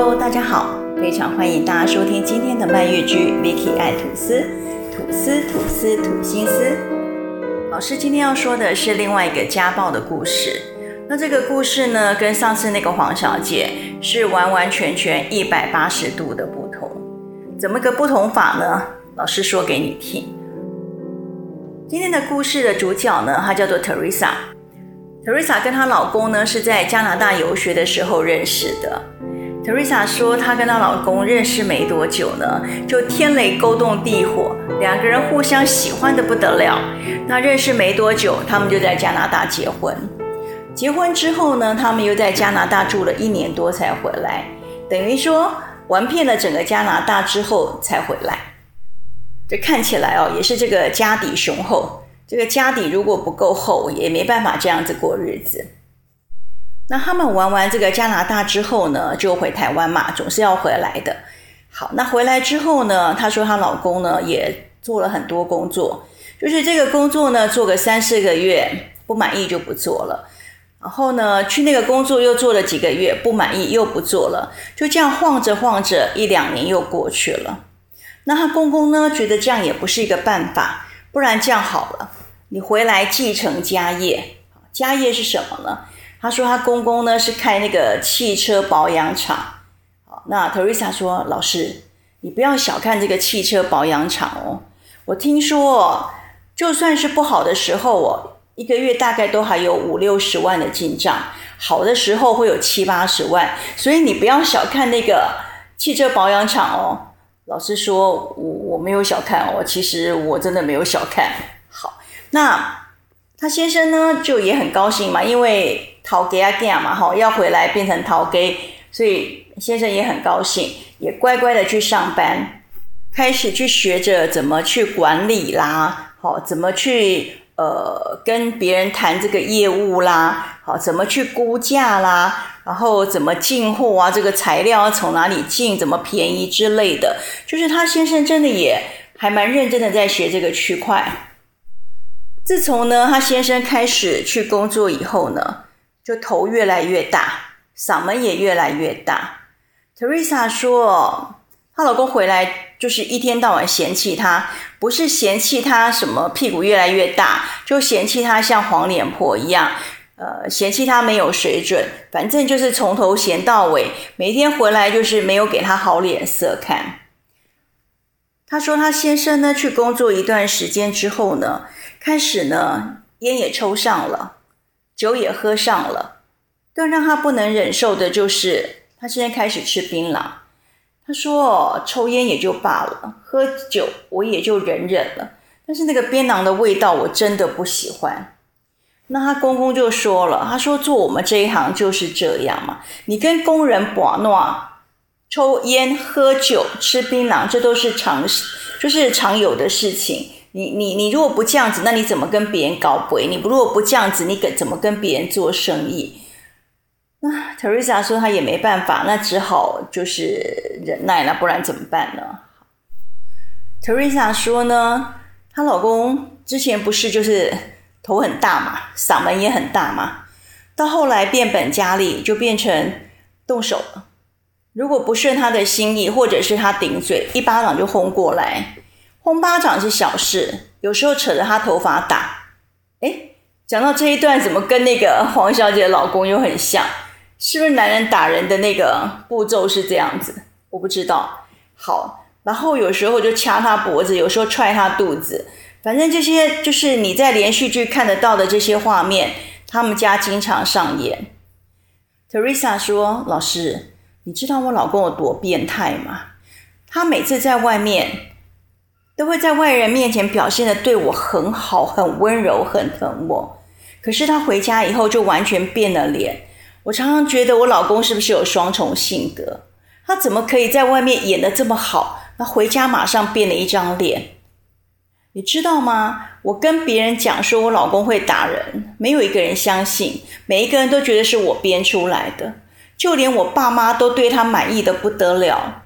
Hello，大家好，非常欢迎大家收听今天的漫月居 Vicky 爱吐司，吐司吐司吐心思。老师今天要说的是另外一个家暴的故事。那这个故事呢，跟上次那个黄小姐是完完全全一百八十度的不同。怎么个不同法呢？老师说给你听。今天的故事的主角呢，她叫做 Teresa。Teresa 跟她老公呢是在加拿大游学的时候认识的。Teresa 说，她跟她老公认识没多久呢，就天雷勾动地火，两个人互相喜欢的不得了。那认识没多久，他们就在加拿大结婚。结婚之后呢，他们又在加拿大住了一年多才回来，等于说玩遍了整个加拿大之后才回来。这看起来哦，也是这个家底雄厚。这个家底如果不够厚，也没办法这样子过日子。那他们玩完这个加拿大之后呢，就回台湾嘛，总是要回来的。好，那回来之后呢，她说她老公呢也做了很多工作，就是这个工作呢做个三四个月不满意就不做了，然后呢去那个工作又做了几个月不满意又不做了，就这样晃着晃着一两年又过去了。那她公公呢觉得这样也不是一个办法。不然这样好了，你回来继承家业。家业是什么呢？他说他公公呢是开那个汽车保养厂。好，那 Teresa 说：“老师，你不要小看这个汽车保养厂哦。我听说，就算是不好的时候哦，一个月大概都还有五六十万的进账，好的时候会有七八十万。所以你不要小看那个汽车保养厂哦。”老师说：“我我没有小看哦，其实我真的没有小看。”好，那他先生呢，就也很高兴嘛，因为逃给啊给嘛，哈，要回来变成逃给，所以先生也很高兴，也乖乖的去上班，开始去学着怎么去管理啦，好，怎么去呃跟别人谈这个业务啦，好，怎么去估价啦。然后怎么进货啊？这个材料从哪里进？怎么便宜之类的？就是他先生真的也还蛮认真的在学这个区块。自从呢他先生开始去工作以后呢，就头越来越大，嗓门也越来越大。Teresa 说，她老公回来就是一天到晚嫌弃她，不是嫌弃她什么屁股越来越大，就嫌弃她像黄脸婆一样。呃，嫌弃他没有水准，反正就是从头嫌到尾，每天回来就是没有给他好脸色看。他说他先生呢去工作一段时间之后呢，开始呢烟也抽上了，酒也喝上了，更让他不能忍受的就是他现在开始吃槟榔。他说抽烟也就罢了，喝酒我也就忍忍了，但是那个槟榔的味道我真的不喜欢。那他公公就说了，他说做我们这一行就是这样嘛，你跟工人把闹，抽烟、喝酒、吃槟榔，这都是常，就是常有的事情。你你你如果不这样子，那你怎么跟别人搞鬼？你不如果不这样子，你跟怎么跟别人做生意？那 Teresa 说她也没办法，那只好就是忍耐了，不然怎么办呢？Teresa 说呢，她老公之前不是就是。头很大嘛，嗓门也很大嘛，到后来变本加厉，就变成动手了。如果不顺他的心意，或者是他顶嘴，一巴掌就轰过来。轰巴掌是小事，有时候扯着他头发打。诶，讲到这一段，怎么跟那个黄小姐老公又很像？是不是男人打人的那个步骤是这样子？我不知道。好，然后有时候就掐他脖子，有时候踹他肚子。反正这些就是你在连续剧看得到的这些画面，他们家经常上演。Teresa 说：“老师，你知道我老公有多变态吗？他每次在外面，都会在外人面前表现得对我很好、很温柔、很疼我。可是他回家以后就完全变了脸。我常常觉得我老公是不是有双重性格？他怎么可以在外面演得这么好，那回家马上变了一张脸？”你知道吗？我跟别人讲说我老公会打人，没有一个人相信，每一个人都觉得是我编出来的，就连我爸妈都对他满意的不得了。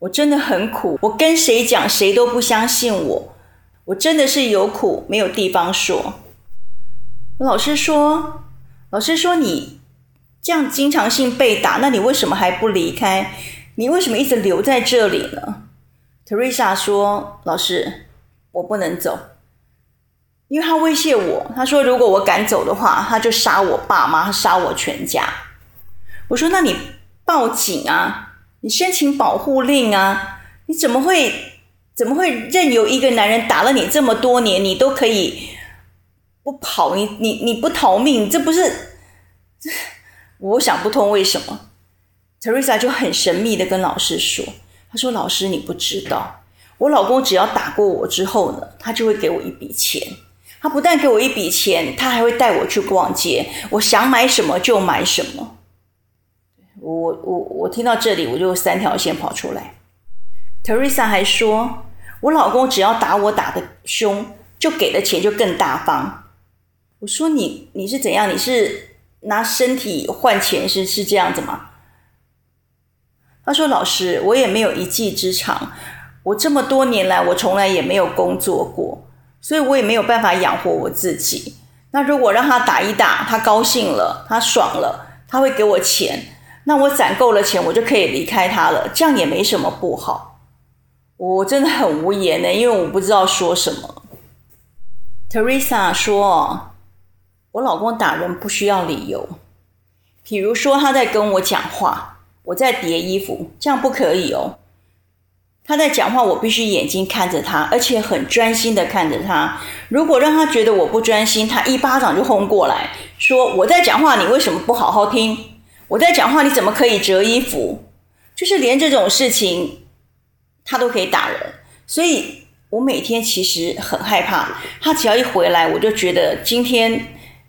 我真的很苦，我跟谁讲谁都不相信我，我真的是有苦没有地方说。老师说，老师说你这样经常性被打，那你为什么还不离开？你为什么一直留在这里呢？Teresa 说：“老师，我不能走，因为他威胁我，他说如果我敢走的话，他就杀我爸妈，杀我全家。”我说：“那你报警啊，你申请保护令啊，你怎么会怎么会任由一个男人打了你这么多年，你都可以不跑，你你你不逃命，这不是这？我想不通为什么。” Teresa 就很神秘的跟老师说：“他说老师，你不知道，我老公只要打过我之后呢，他就会给我一笔钱。他不但给我一笔钱，他还会带我去逛街，我想买什么就买什么。”我我我听到这里，我就三条线跑出来。Teresa 还说：“我老公只要打我打的凶，就给的钱就更大方。”我说：“你你是怎样？你是拿身体换钱是是这样子吗？”他说：“老师，我也没有一技之长，我这么多年来，我从来也没有工作过，所以我也没有办法养活我自己。那如果让他打一打，他高兴了，他爽了，他会给我钱，那我攒够了钱，我就可以离开他了，这样也没什么不好。我真的很无言呢，因为我不知道说什么。” Teresa 说：“我老公打人不需要理由，比如说他在跟我讲话。”我在叠衣服，这样不可以哦。他在讲话，我必须眼睛看着他，而且很专心的看着他。如果让他觉得我不专心，他一巴掌就轰过来，说我在讲话，你为什么不好好听？我在讲话，你怎么可以折衣服？就是连这种事情，他都可以打人。所以我每天其实很害怕，他只要一回来，我就觉得今天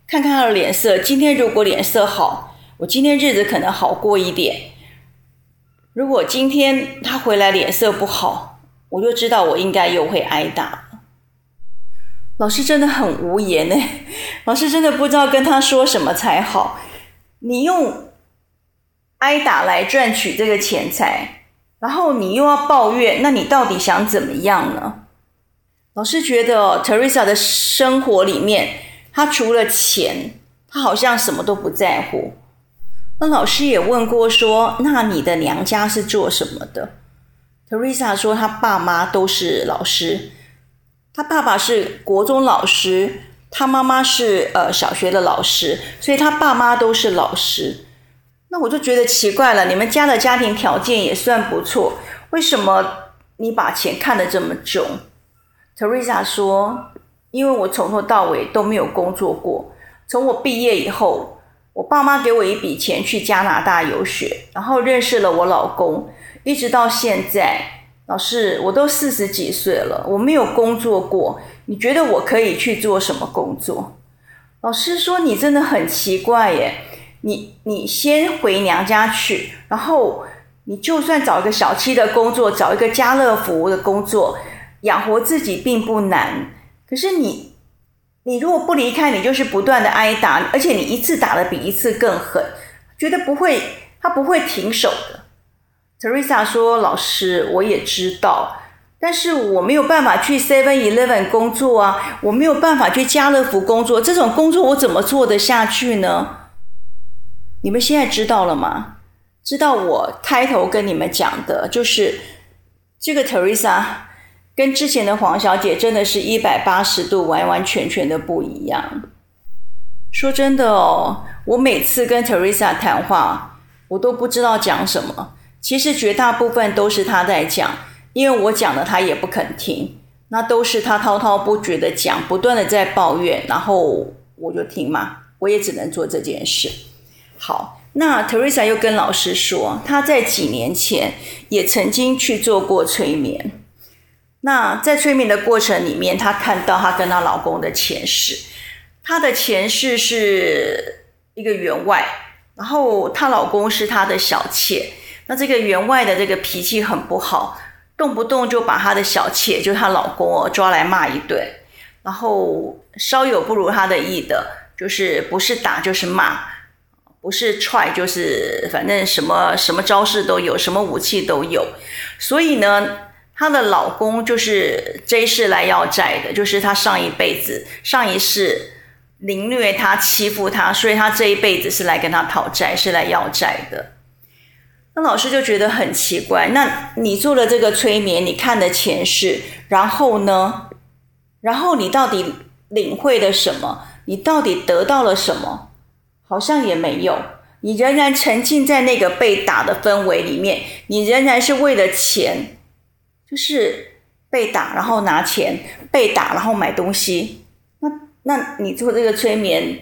看看他的脸色。今天如果脸色好，我今天日子可能好过一点。如果今天他回来脸色不好，我就知道我应该又会挨打。老师真的很无言呢，老师真的不知道跟他说什么才好。你用挨打来赚取这个钱财，然后你又要抱怨，那你到底想怎么样呢？老师觉得 Teresa 的生活里面，她除了钱，她好像什么都不在乎。那老师也问过说，那你的娘家是做什么的？Teresa 说，她爸妈都是老师，她爸爸是国中老师，她妈妈是呃小学的老师，所以她爸妈都是老师。那我就觉得奇怪了，你们家的家庭条件也算不错，为什么你把钱看得这么重？Teresa 说，因为我从头到尾都没有工作过，从我毕业以后。我爸妈给我一笔钱去加拿大游学，然后认识了我老公，一直到现在。老师，我都四十几岁了，我没有工作过。你觉得我可以去做什么工作？老师说，你真的很奇怪耶。你你先回娘家去，然后你就算找一个小七的工作，找一个家乐福的工作，养活自己并不难。可是你。你如果不离开，你就是不断的挨打，而且你一次打的比一次更狠，觉得不会，他不会停手的。Teresa 说：“老师，我也知道，但是我没有办法去 Seven Eleven 工作啊，我没有办法去家乐福工作，这种工作我怎么做得下去呢？你们现在知道了吗？知道我开头跟你们讲的就是这个 Teresa。”跟之前的黄小姐真的是一百八十度完完全全的不一样。说真的哦，我每次跟 Teresa 谈话，我都不知道讲什么。其实绝大部分都是她在讲，因为我讲的她也不肯听，那都是她滔滔不绝的讲，不断的在抱怨，然后我就听嘛，我也只能做这件事。好，那 Teresa 又跟老师说，她在几年前也曾经去做过催眠。那在催眠的过程里面，她看到她跟她老公的前世，她的前世是一个员外，然后她老公是她的小妾。那这个员外的这个脾气很不好，动不动就把她的小妾，就她老公哦，抓来骂一顿，然后稍有不如她的意的，就是不是打就是骂，不是踹就是反正什么什么招式都有，什么武器都有，所以呢。她的老公就是这一世来要债的，就是她上一辈子、上一世凌虐他、欺负他，所以他这一辈子是来跟他讨债，是来要债的。那老师就觉得很奇怪，那你做了这个催眠，你看的前世，然后呢？然后你到底领会了什么？你到底得到了什么？好像也没有。你仍然沉浸在那个被打的氛围里面，你仍然是为了钱，就是被打，然后拿钱，被打，然后买东西。那那你做这个催眠，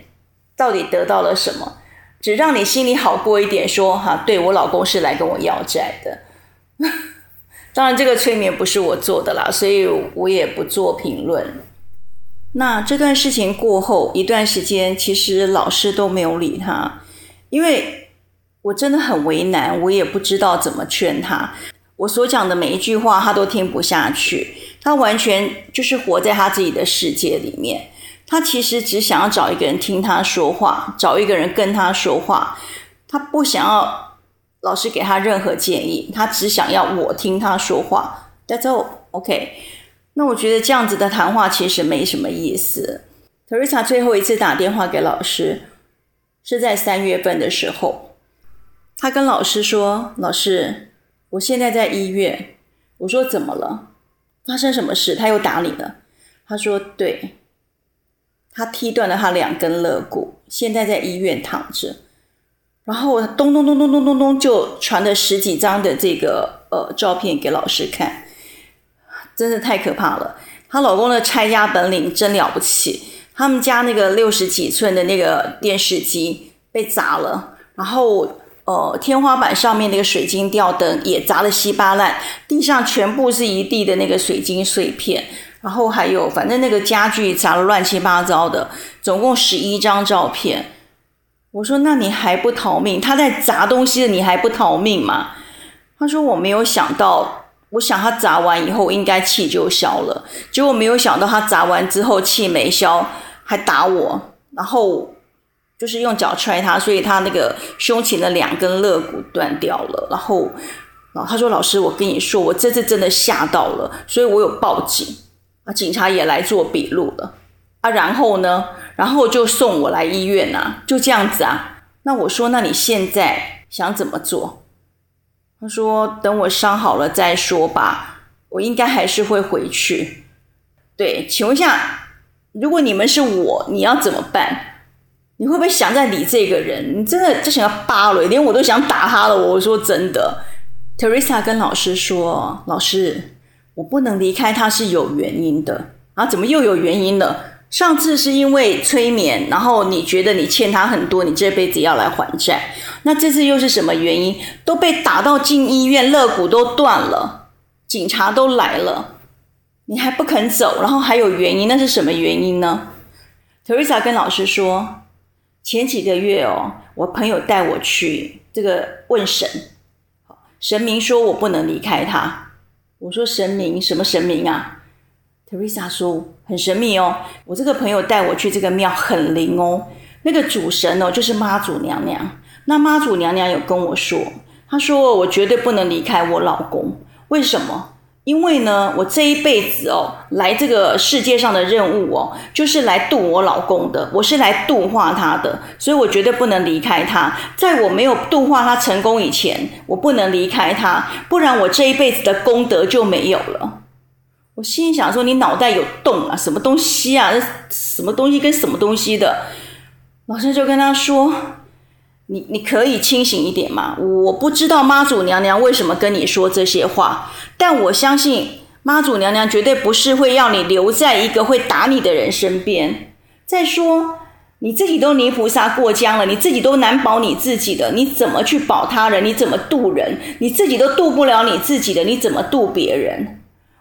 到底得到了什么？只让你心里好过一点，说哈，对，我老公是来跟我要债的。当然，这个催眠不是我做的啦，所以我也不做评论。那这段事情过后一段时间，其实老师都没有理他，因为我真的很为难，我也不知道怎么劝他。我所讲的每一句话，他都听不下去，他完全就是活在他自己的世界里面。他其实只想要找一个人听他说话，找一个人跟他说话。他不想要老师给他任何建议，他只想要我听他说话。That's all. OK。那我觉得这样子的谈话其实没什么意思。Teresa 最后一次打电话给老师是在三月份的时候，他跟老师说：“老师，我现在在医院。”我说：“怎么了？发生什么事？他又打你了？”他说：“对。”他踢断了他两根肋骨，现在在医院躺着。然后咚咚咚咚咚咚咚，就传了十几张的这个呃照片给老师看，真的太可怕了。她老公的拆家本领真了不起，他们家那个六十几寸的那个电视机被砸了，然后呃天花板上面那个水晶吊灯也砸得稀巴烂，地上全部是一地的那个水晶碎片。然后还有，反正那个家具砸了乱七八糟的，总共十一张照片。我说：“那你还不逃命？他在砸东西的，你还不逃命吗？”他说：“我没有想到，我想他砸完以后应该气就消了，结果没有想到他砸完之后气没消，还打我，然后就是用脚踹他，所以他那个胸前的两根肋骨断掉了。然后，然后他说：‘老师，我跟你说，我这次真的吓到了，所以我有报警啊。’”警察也来做笔录了啊，然后呢，然后就送我来医院啊，就这样子啊。那我说，那你现在想怎么做？他说，等我伤好了再说吧。我应该还是会回去。对，请问一下，如果你们是我，你要怎么办？你会不会想再理这个人？你真的就想要扒了，连我都想打他了。我说真的，Teresa 跟老师说，老师。我不能离开他是有原因的啊！怎么又有原因了？上次是因为催眠，然后你觉得你欠他很多，你这辈子要来还债。那这次又是什么原因？都被打到进医院，肋骨都断了，警察都来了，你还不肯走，然后还有原因，那是什么原因呢？Teresa 跟老师说，前几个月哦，我朋友带我去这个问神，神明说我不能离开他。我说神明什么神明啊？Teresa 说很神秘哦。我这个朋友带我去这个庙很灵哦。那个主神哦就是妈祖娘娘。那妈祖娘娘有跟我说，她说我绝对不能离开我老公。为什么？因为呢，我这一辈子哦来这个世界上的任务哦，就是来度我老公的。我是来度化他的，所以我绝对不能离开他。在我没有度化他成功以前，我不能离开他，不然我这一辈子的功德就没有了。我心想说，你脑袋有洞啊？什么东西啊？什么东西跟什么东西的？老师就跟他说。你你可以清醒一点吗？我不知道妈祖娘娘为什么跟你说这些话，但我相信妈祖娘娘绝对不是会要你留在一个会打你的人身边。再说你自己都泥菩萨过江了，你自己都难保你自己的，你怎么去保他人？你怎么度人？你自己都度不了你自己的，你怎么度别人？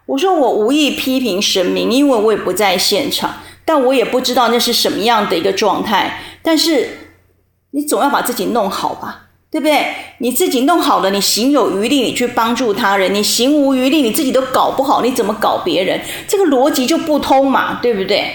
我说我无意批评神明，因为我也不在现场，但我也不知道那是什么样的一个状态，但是。你总要把自己弄好吧，对不对？你自己弄好了，你行有余力，你去帮助他人；你行无余力，你自己都搞不好，你怎么搞别人？这个逻辑就不通嘛，对不对？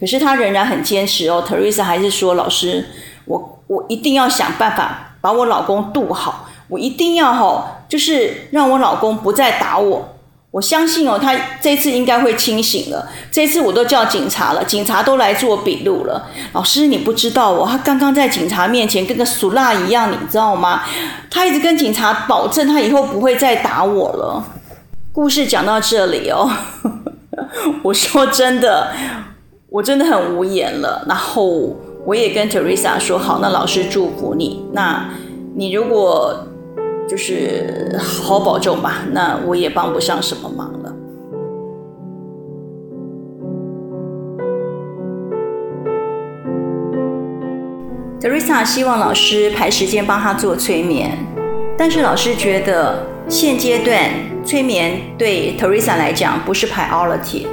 可是他仍然很坚持哦。Teresa 还是说：“老师，我我一定要想办法把我老公度好，我一定要吼，就是让我老公不再打我。我相信哦，他这次应该会清醒了。这次我都叫警察了，警察都来做笔录了。老师，你不知道哦，他刚刚在警察面前跟个俗辣一样，你知道吗？他一直跟警察保证，他以后不会再打我了。故事讲到这里哦，我说真的，我真的很无言了。然后我也跟 Teresa 说好，那老师祝福你。那你如果就是好好保重吧，那我也帮不上什么忙了。Teresa 希望老师排时间帮她做催眠，但是老师觉得现阶段催眠对 Teresa 来讲不是 priority。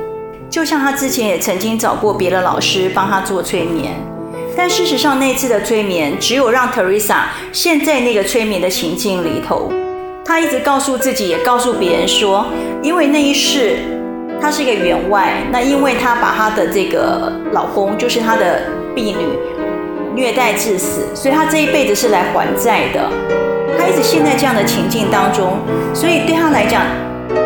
就像她之前也曾经找过别的老师帮她做催眠。但事实上，那次的催眠只有让 Teresa 陷在那个催眠的情境里头。她一直告诉自己，也告诉别人说，因为那一世她是一个员外，那因为她把她的这个老公，就是她的婢女虐待致死，所以她这一辈子是来还债的。她一直陷在这样的情境当中，所以对她来讲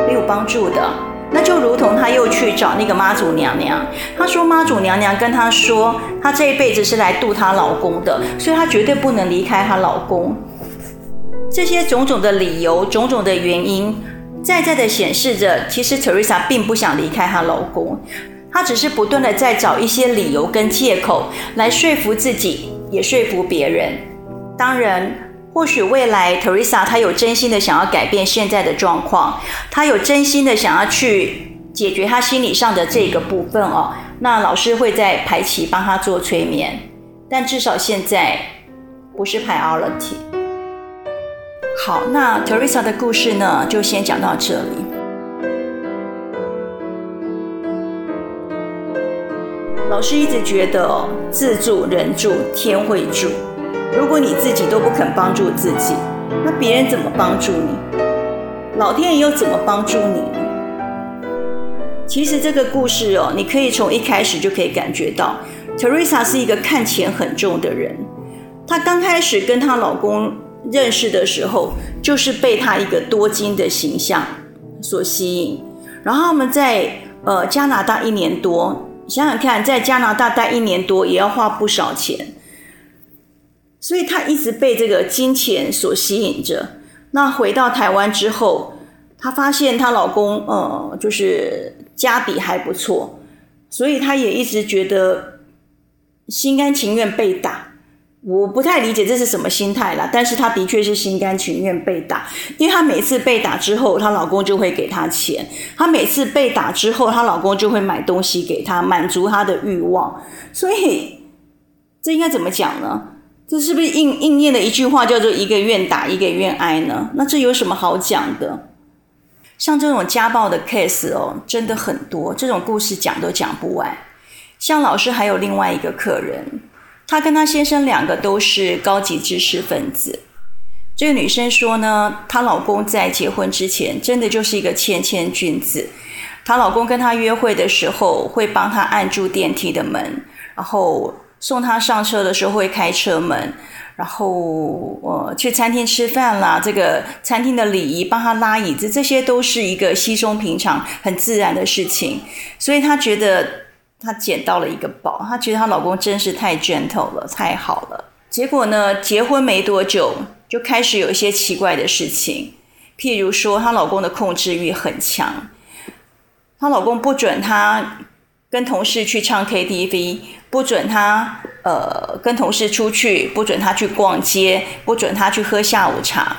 没有帮助的。那就如同他又去找那个妈祖娘娘，他说妈祖娘娘跟他说，她这一辈子是来度她老公的，所以她绝对不能离开她老公。这些种种的理由、种种的原因，在在的显示着，其实 Teresa 并不想离开她老公，她只是不断的在找一些理由跟借口来说服自己，也说服别人。当然。或许未来 Teresa 她有真心的想要改变现在的状况，她有真心的想要去解决她心理上的这个部分哦。那老师会在排期帮她做催眠，但至少现在不是 priority。好，那 Teresa 的故事呢，就先讲到这里。老师一直觉得自助人助天会助。如果你自己都不肯帮助自己，那别人怎么帮助你？老天爷又怎么帮助你？其实这个故事哦，你可以从一开始就可以感觉到，Teresa 是一个看钱很重的人。她刚开始跟她老公认识的时候，就是被他一个多金的形象所吸引。然后他们在呃加拿大一年多，想想看，在加拿大待一年多也要花不少钱。所以她一直被这个金钱所吸引着。那回到台湾之后，她发现她老公，呃，就是家底还不错，所以她也一直觉得心甘情愿被打。我不太理解这是什么心态啦，但是她的确是心甘情愿被打，因为她每次被打之后，她老公就会给她钱；她每次被打之后，她老公就会买东西给她，满足她的欲望。所以这应该怎么讲呢？这是不是应应验的一句话，叫做“一个愿打，一个愿挨”呢？那这有什么好讲的？像这种家暴的 case 哦，真的很多，这种故事讲都讲不完。像老师还有另外一个客人，她跟她先生两个都是高级知识分子。这个女生说呢，她老公在结婚之前真的就是一个谦谦君子。她老公跟她约会的时候，会帮她按住电梯的门，然后。送他上车的时候会开车门，然后、呃、去餐厅吃饭啦，这个餐厅的礼仪帮他拉椅子，这些都是一个稀松平常、很自然的事情。所以她觉得她捡到了一个宝，她觉得她老公真是太 gentle 了，太好了。结果呢，结婚没多久就开始有一些奇怪的事情，譬如说她老公的控制欲很强，她老公不准她跟同事去唱 KTV。不准她呃跟同事出去，不准她去逛街，不准她去喝下午茶。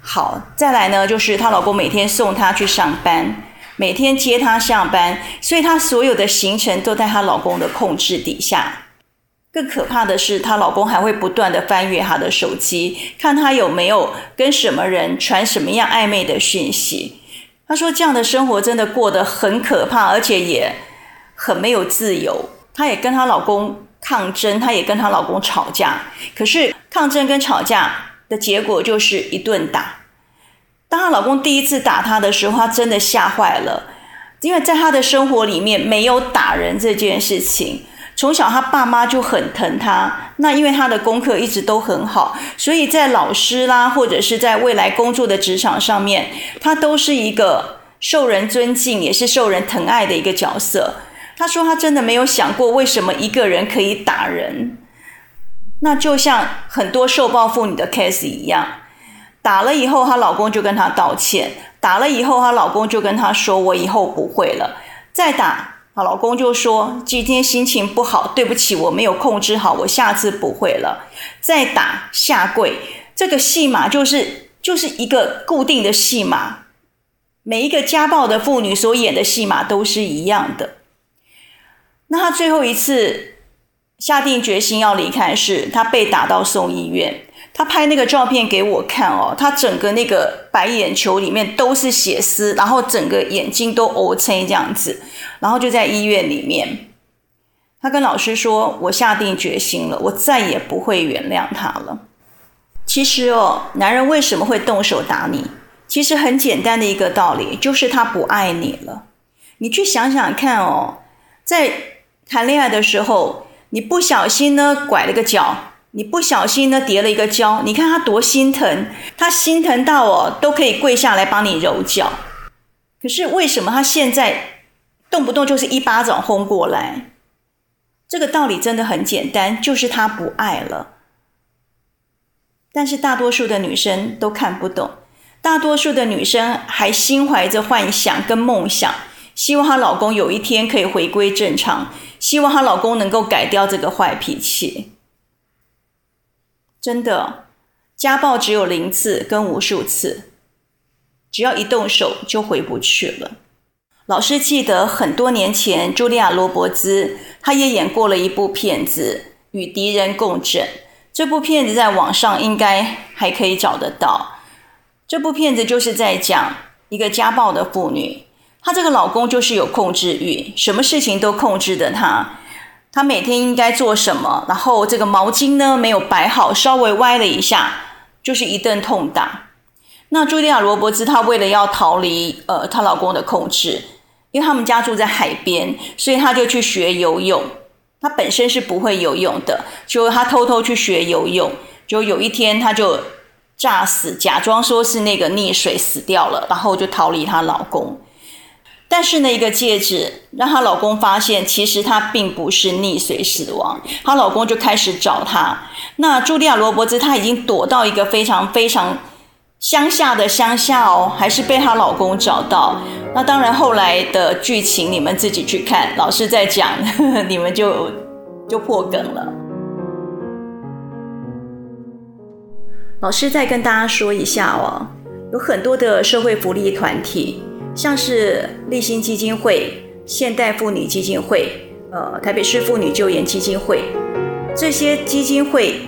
好，再来呢，就是她老公每天送她去上班，每天接她下班，所以她所有的行程都在她老公的控制底下。更可怕的是，她老公还会不断的翻阅她的手机，看她有没有跟什么人传什么样暧昧的讯息。她说这样的生活真的过得很可怕，而且也很没有自由。她也跟她老公抗争，她也跟她老公吵架。可是抗争跟吵架的结果就是一顿打。当她老公第一次打她的时候，她真的吓坏了，因为在她的生活里面没有打人这件事情。从小她爸妈就很疼她，那因为她的功课一直都很好，所以在老师啦，或者是在未来工作的职场上面，她都是一个受人尊敬，也是受人疼爱的一个角色。她说她真的没有想过，为什么一个人可以打人。那就像很多受暴妇女的 case 一样，打了以后，她老公就跟她道歉；打了以后，她老公就跟她说：“我以后不会了。”再打，她老公就说：“今天心情不好，对不起，我没有控制好，我下次不会了。”再打，下跪，这个戏码就是就是一个固定的戏码，每一个家暴的妇女所演的戏码都是一样的。那他最后一次。下定决心要离开是，他被打到送医院。他拍那个照片给我看哦，他整个那个白眼球里面都是血丝，然后整个眼睛都乌青这样子，然后就在医院里面。他跟老师说：“我下定决心了，我再也不会原谅他了。”其实哦，男人为什么会动手打你？其实很简单的一个道理，就是他不爱你了。你去想想看哦，在谈恋爱的时候。你不小心呢，拐了个角，你不小心呢，跌了一个跤，你看他多心疼，他心疼到哦，都可以跪下来帮你揉脚。可是为什么他现在动不动就是一巴掌轰过来？这个道理真的很简单，就是他不爱了。但是大多数的女生都看不懂，大多数的女生还心怀着幻想跟梦想。希望她老公有一天可以回归正常，希望她老公能够改掉这个坏脾气。真的，家暴只有零次跟无数次，只要一动手就回不去了。老师记得很多年前，茱莉亚·罗伯兹她也演过了一部片子《与敌人共枕》，这部片子在网上应该还可以找得到。这部片子就是在讲一个家暴的妇女。她这个老公就是有控制欲，什么事情都控制的她。她每天应该做什么，然后这个毛巾呢没有摆好，稍微歪了一下，就是一顿痛打。那茱莉亚·罗伯兹她为了要逃离呃她老公的控制，因为他们家住在海边，所以她就去学游泳。她本身是不会游泳的，就她偷偷去学游泳。就有一天，她就诈死，假装说是那个溺水死掉了，然后就逃离她老公。但是那一个戒指让她老公发现，其实她并不是溺水死亡。她老公就开始找她。那茱莉亚·罗伯兹她已经躲到一个非常非常乡下的乡下哦，还是被她老公找到。那当然后来的剧情你们自己去看，老师在讲，呵呵，你们就就破梗了。老师再跟大家说一下哦，有很多的社会福利团体。像是立新基金会、现代妇女基金会、呃台北市妇女救援基金会，这些基金会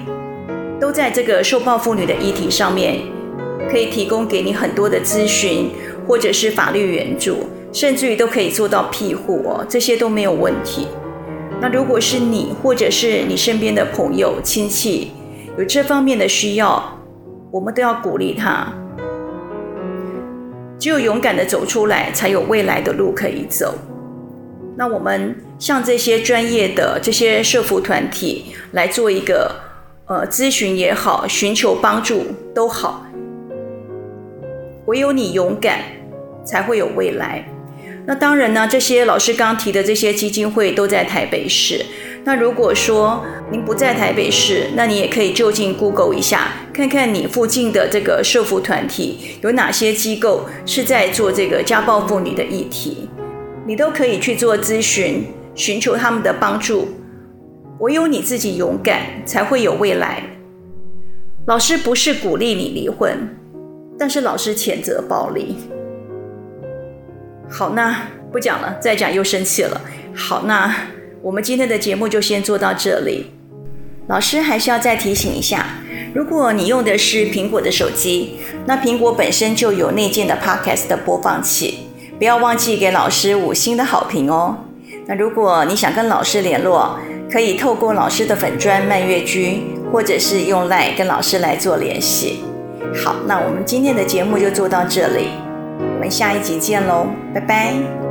都在这个受暴妇女的议题上面，可以提供给你很多的咨询，或者是法律援助，甚至于都可以做到庇护哦，这些都没有问题。那如果是你或者是你身边的朋友、亲戚有这方面的需要，我们都要鼓励他。只有勇敢的走出来，才有未来的路可以走。那我们向这些专业的这些社服团体来做一个呃咨询也好，寻求帮助都好。唯有你勇敢，才会有未来。那当然呢，这些老师刚提的这些基金会都在台北市。那如果说您不在台北市，那你也可以就近 Google 一下，看看你附近的这个社福团体有哪些机构是在做这个家暴妇女的议题，你都可以去做咨询，寻求他们的帮助。唯有你自己勇敢，才会有未来。老师不是鼓励你离婚，但是老师谴责暴力。好，那不讲了，再讲又生气了。好，那我们今天的节目就先做到这里。老师还是要再提醒一下，如果你用的是苹果的手机，那苹果本身就有内建的 Podcast 的播放器，不要忘记给老师五星的好评哦。那如果你想跟老师联络，可以透过老师的粉砖蔓越剧，或者是用 LINE 跟老师来做联系。好，那我们今天的节目就做到这里。我们下一集见喽，拜拜。